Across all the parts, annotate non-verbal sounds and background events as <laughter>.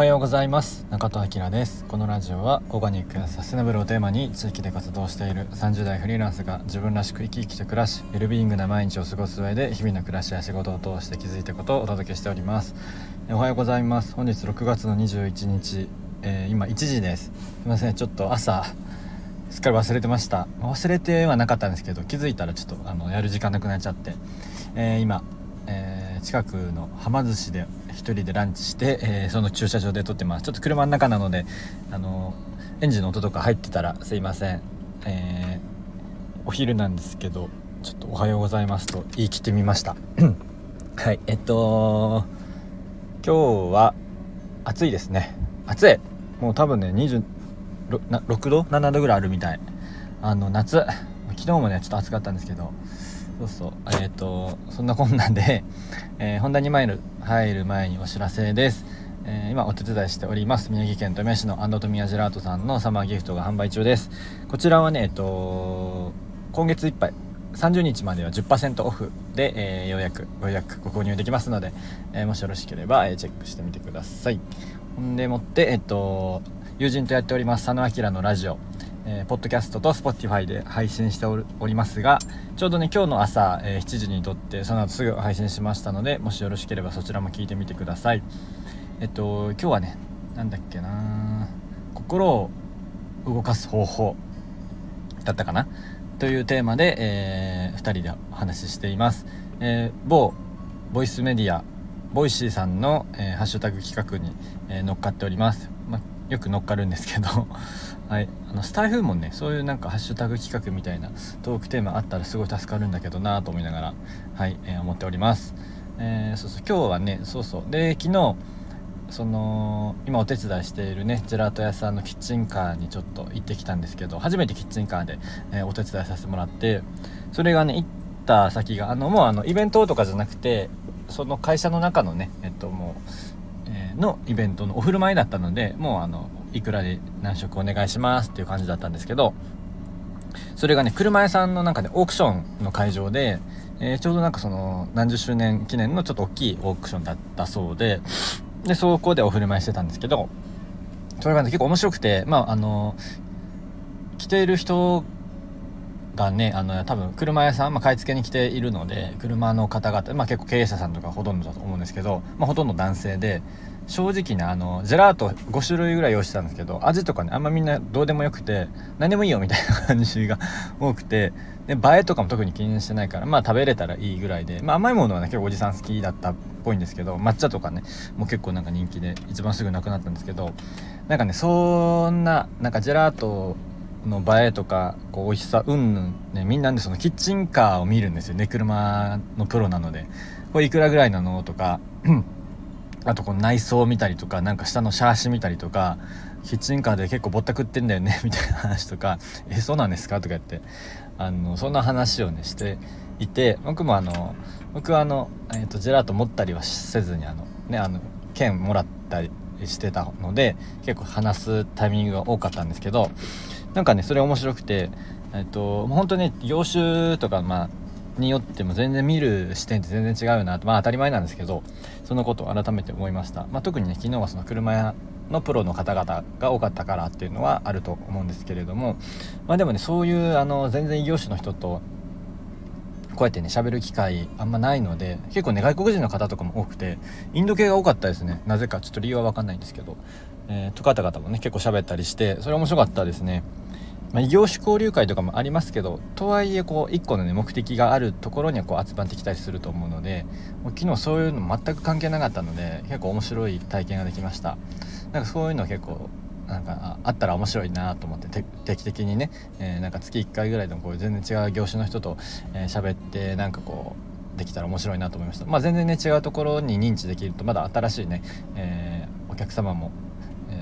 はようございます。中戸明です。このラジオはオーガニックやサステナブルをテーマに地域で活動している30代フリーランスが自分らしく生き生きと暮らしウェルビーイングな毎日を過ごす上で日々の暮らしや仕事を通して気づいたことをお届けしております。おはようございます。本日6月の21日、えー、今1時です。すいません。ちょっと朝すっかり忘れてました。忘れてはなかったんですけど気づいたらちょっとあのやる時間なくなっちゃって、えー、今、えー、近くのはま寿司で1人でランチして、えー、その駐車場で撮ってます。ちょっと車の中なのであのエンジンの音とか入ってたらすいません、えお昼なんですけどちょっと「おはようございます」と言い切ってみました。<clears throat> はいえっと今日は暑いですね。暑い。もう多分ね26度7度ぐらいあるみたい。あの夏。昨日もねちょっと暑かったんですけどそうそう。えっ、ー、とそんなこんなんで、<laughs> えー、本題に入る入る前にお知らせです、えー、今お手伝いしております宮城県富谷市のアンドトミヤジェラートさんのサマーギフトが販売中です。こちらはねえっ、と今月いっぱい30日までは10%オフで、えー、ようやくご予約ご購入できますので、えー、もしよろしければ、えー、チェックしてみてください。ほんでもってえっ、と友人とやっております佐野明のラジオ、えー、ポッドキャストと Spotify で配信しておりますがちょうどね今日の朝、えー、7時にとってその後すぐ配信しましたのでもしよろしければそちらも聞いてみてください。えっと今日はね何だっけな心を動かす方法だったかな？というテーマで、えー、2人でお話ししています、えー、某ボイスメディアVoicy さんの、えー、ハッシュタグ企画に、え乗っかっております、まよく乗っかるんですけど <laughs> はい、あのスタイフもねそういうなんかハッシュタグ企画みたいなトークテーマあったらすごい助かるんだけどなと思いながらはい、えー、思っております、えー、そうそう。今日はねそうそう。で昨日その今お手伝いしているねジェラート屋さんのキッチンカーにちょっと行ってきたんですけど初めてキッチンカーで、えー、お手伝いさせてもらってそれがね行った先があのもうあのイベントとかじゃなくてその会社の中のねえっともうのイベントのお振る舞いだったのでもうあのいくらで何食お願いしますっていう感じだったんですけどそれがね車屋さんの中でオークションの会場で、えー、ちょうどなんかその何十周年記念のちょっと大きいオークションだったそうででそこでお振る舞いしてたんですけどそれがね結構面白くてまああの来ている人がねあの多分車屋さん、まあ、買い付けに来ているので車の方々、まあ、結構経営者さんとかほとんどだと思うんですけど、まあ、ほとんど男性で正直ねあのジェラート5種類ぐらい用意してたんですけど味とかねあんまみんなどうでもよくて何でもいいよみたいな感じが <laughs> 多くてで映えとかも特に気にしてないからまあ食べれたらいいぐらいで、まあ、甘いものはね結構おじさん好きだったっぽいんですけど抹茶とかねもう結構なんか人気で一番すぐなくなったんですけどなんかねそんななんかジェラートの映えとかこう美味しさうんぬんねみんなでそのキッチンカーを見るんですよ。ね車のプロなので。これいくらぐらいなのとかあとこの内装を見たりとかなんか下のシャーシ見たりとかキッチンカーで結構ぼったくってんだよね <laughs> みたいな話とか「えそうなんですか?」とか言ってあのそんな話をねしていて僕もあの僕はあの、えーと、ジェラート持ったりはせずにあのねあの券もらったりしてたので結構話すタイミングが多かったんですけどなんかねそれ面白くてえっ、ー、と本当ね業種とかまあによっても全然見る視点って全然違うなとまあ当たり前なんですけどそのことを改めて思いました、まあ、特にね昨日はその車屋のプロの方々が多かったからっていうのはあると思うんですけれどもまあでもねそういうあの全然異業種の人とこうやってね喋る機会あんまないので結構ね外国人の方とかも多くてインド系が多かったですね。なぜかちょっと理由は分かんないんですけど、えー、と方々もね結構喋ったりしてそれ面白かったですね。まあ、異業種交流会とかもありますけどとはいえこう1個の、ね、目的があるところにはこう集まってきたりすると思うのでもう昨日そういうの全く関係なかったので結構面白い体験ができました。なんかそういうの結構なんかあったら面白いなと思って定期的にね、えー、なんか月1回ぐらいでもこう全然違う業種の人と喋、えー、ってなんかこうできたら面白いなと思いました。まあ全然ね違うところに認知できるとまだ新しいね、えー、お客様も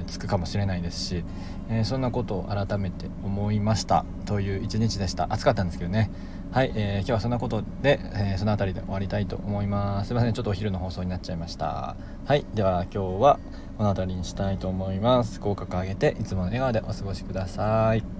つくかもしれないですし、えー、そんなことを改めて思いました。という一日でした。暑かったんですけどね。はい、えー、今日はそんなことで、えー、その辺りで終わりたいと思います。すいません。ちょっとお昼の放送になっちゃいました。はいでは今日はこの辺りにしたいと思います。口角上げていつもの笑顔でお過ごしください。